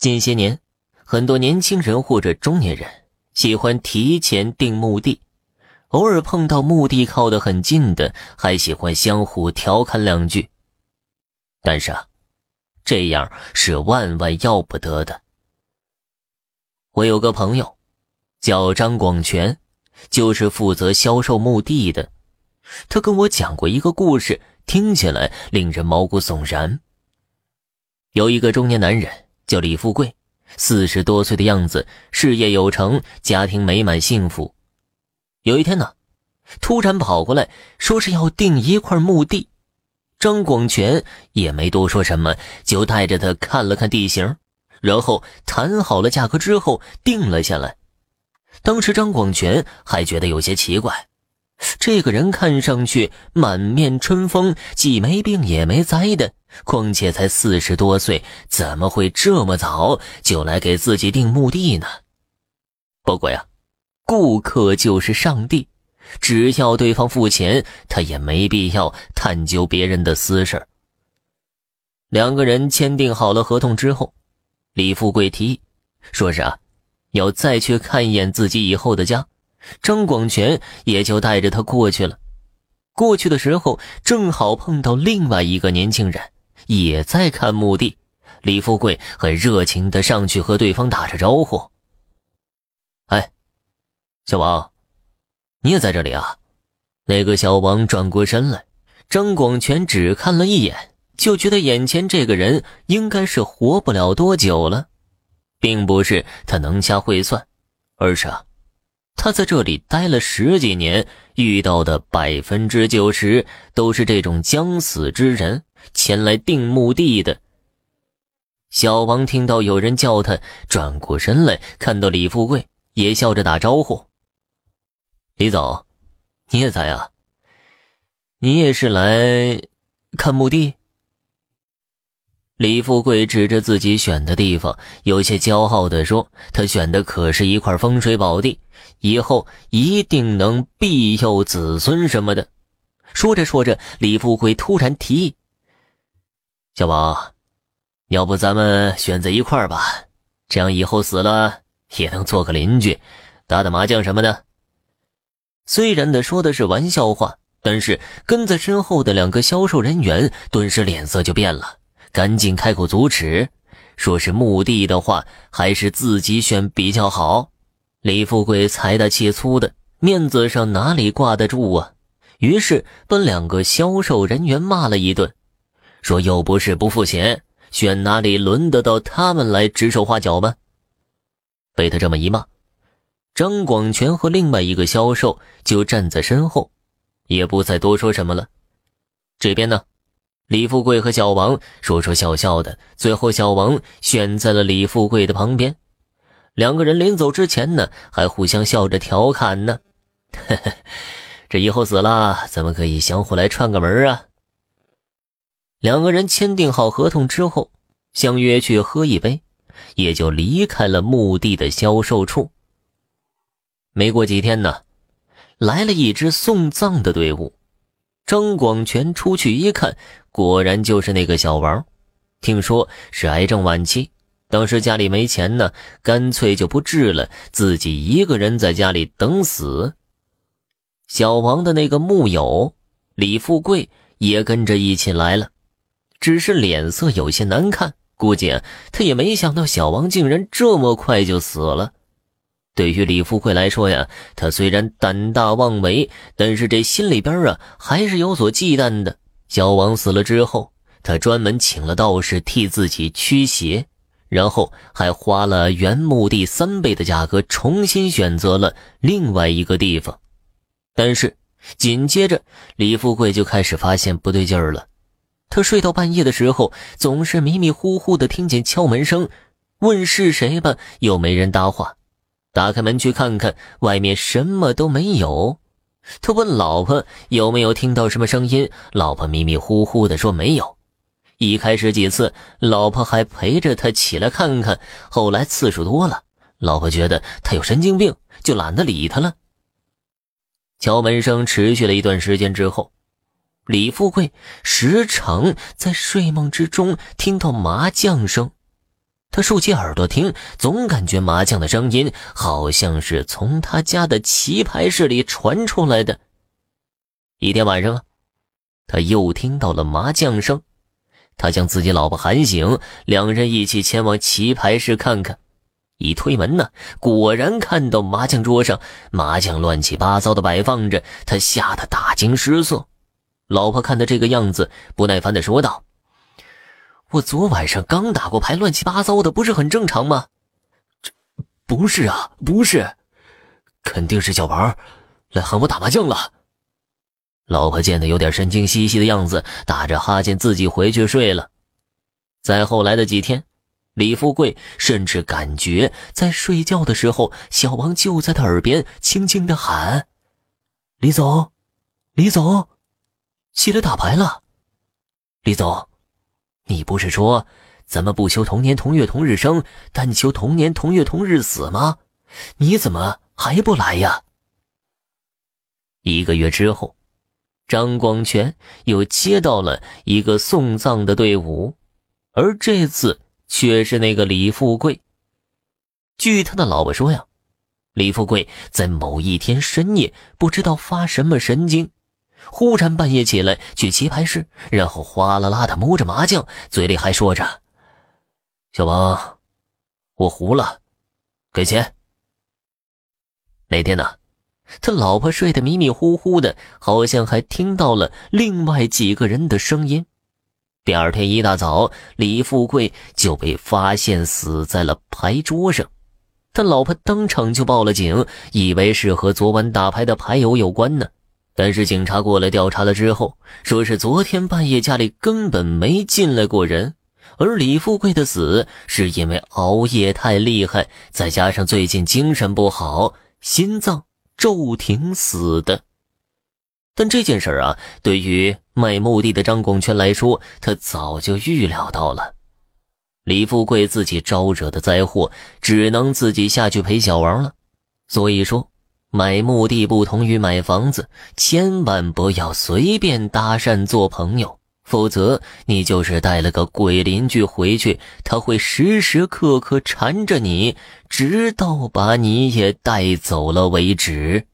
近些年，很多年轻人或者中年人喜欢提前定墓地，偶尔碰到墓地靠得很近的，还喜欢相互调侃两句。但是啊，这样是万万要不得的。我有个朋友，叫张广全，就是负责销售墓地的。他跟我讲过一个故事，听起来令人毛骨悚然。有一个中年男人叫李富贵，四十多岁的样子，事业有成，家庭美满幸福。有一天呢，突然跑过来说是要订一块墓地。张广全也没多说什么，就带着他看了看地形。然后谈好了价格之后，定了下来。当时张广全还觉得有些奇怪，这个人看上去满面春风，既没病也没灾的，况且才四十多岁，怎么会这么早就来给自己定墓地呢？不过呀，顾客就是上帝，只要对方付钱，他也没必要探究别人的私事两个人签订好了合同之后。李富贵提议，说是啊，要再去看一眼自己以后的家。张广全也就带着他过去了。过去的时候，正好碰到另外一个年轻人也在看墓地。李富贵很热情的上去和对方打着招呼：“哎，小王，你也在这里啊？”那个小王转过身来，张广全只看了一眼。就觉得眼前这个人应该是活不了多久了，并不是他能掐会算，而是啊，他在这里待了十几年，遇到的百分之九十都是这种将死之人前来定墓地的。小王听到有人叫他，转过身来，看到李富贵，也笑着打招呼：“李总，你也在啊？你也是来看墓地？”李富贵指着自己选的地方，有些骄傲地说：“他选的可是一块风水宝地，以后一定能庇佑子孙什么的。”说着说着，李富贵突然提议：“小王，要不咱们选在一块吧？这样以后死了也能做个邻居，打打麻将什么的。”虽然他说的是玩笑话，但是跟在身后的两个销售人员顿时脸色就变了。赶紧开口阻止，说是墓地的话，还是自己选比较好。李富贵财大气粗的，面子上哪里挂得住啊？于是把两个销售人员骂了一顿，说又不是不付钱，选哪里轮得到他们来指手画脚吗？被他这么一骂，张广全和另外一个销售就站在身后，也不再多说什么了。这边呢？李富贵和小王说说笑笑的，最后小王选在了李富贵的旁边。两个人临走之前呢，还互相笑着调侃呢：“ 这以后死了，咱们可以相互来串个门啊？”两个人签订好合同之后，相约去喝一杯，也就离开了墓地的销售处。没过几天呢，来了一支送葬的队伍。张广全出去一看，果然就是那个小王。听说是癌症晚期，当时家里没钱呢，干脆就不治了，自己一个人在家里等死。小王的那个木友李富贵也跟着一起来了，只是脸色有些难看，估计他也没想到小王竟然这么快就死了。对于李富贵来说呀，他虽然胆大妄为，但是这心里边啊还是有所忌惮的。小王死了之后，他专门请了道士替自己驱邪，然后还花了原墓地三倍的价格重新选择了另外一个地方。但是紧接着，李富贵就开始发现不对劲儿了。他睡到半夜的时候，总是迷迷糊糊的听见敲门声，问是谁吧，又没人搭话。打开门去看看，外面什么都没有。他问老婆有没有听到什么声音，老婆迷迷糊糊的说没有。一开始几次，老婆还陪着他起来看看，后来次数多了，老婆觉得他有神经病，就懒得理他了。敲门声持续了一段时间之后，李富贵时常在睡梦之中听到麻将声。他竖起耳朵听，总感觉麻将的声音好像是从他家的棋牌室里传出来的。一天晚上啊，他又听到了麻将声，他将自己老婆喊醒，两人一起前往棋牌室看看。一推门呢，果然看到麻将桌上麻将乱七八糟的摆放着，他吓得大惊失色。老婆看他这个样子，不耐烦的说道。我昨晚上刚打过牌，乱七八糟的，不是很正常吗？这不是啊，不是，肯定是小王来喊我打麻将了。老婆见他有点神经兮兮的样子，打着哈欠自己回去睡了。在后来的几天，李富贵甚至感觉在睡觉的时候，小王就在他耳边轻轻的喊：“李总，李总，起来打牌了，李总。”你不是说咱们不求同年同月同日生，但求同年同月同日死吗？你怎么还不来呀？一个月之后，张广全又接到了一个送葬的队伍，而这次却是那个李富贵。据他的老婆说呀，李富贵在某一天深夜，不知道发什么神经。忽然半夜起来去棋牌室，然后哗啦啦的摸着麻将，嘴里还说着：“小王，我胡了，给钱。”那天呢，他老婆睡得迷迷糊糊的，好像还听到了另外几个人的声音。第二天一大早，李富贵就被发现死在了牌桌上，他老婆当场就报了警，以为是和昨晚打牌的牌友有关呢。但是警察过来调查了之后，说是昨天半夜家里根本没进来过人，而李富贵的死是因为熬夜太厉害，再加上最近精神不好，心脏骤停死的。但这件事啊，对于卖墓地的张广全来说，他早就预料到了。李富贵自己招惹的灾祸，只能自己下去陪小王了。所以说。买墓地不同于买房子，千万不要随便搭讪做朋友，否则你就是带了个鬼邻居回去，他会时时刻刻缠着你，直到把你也带走了为止。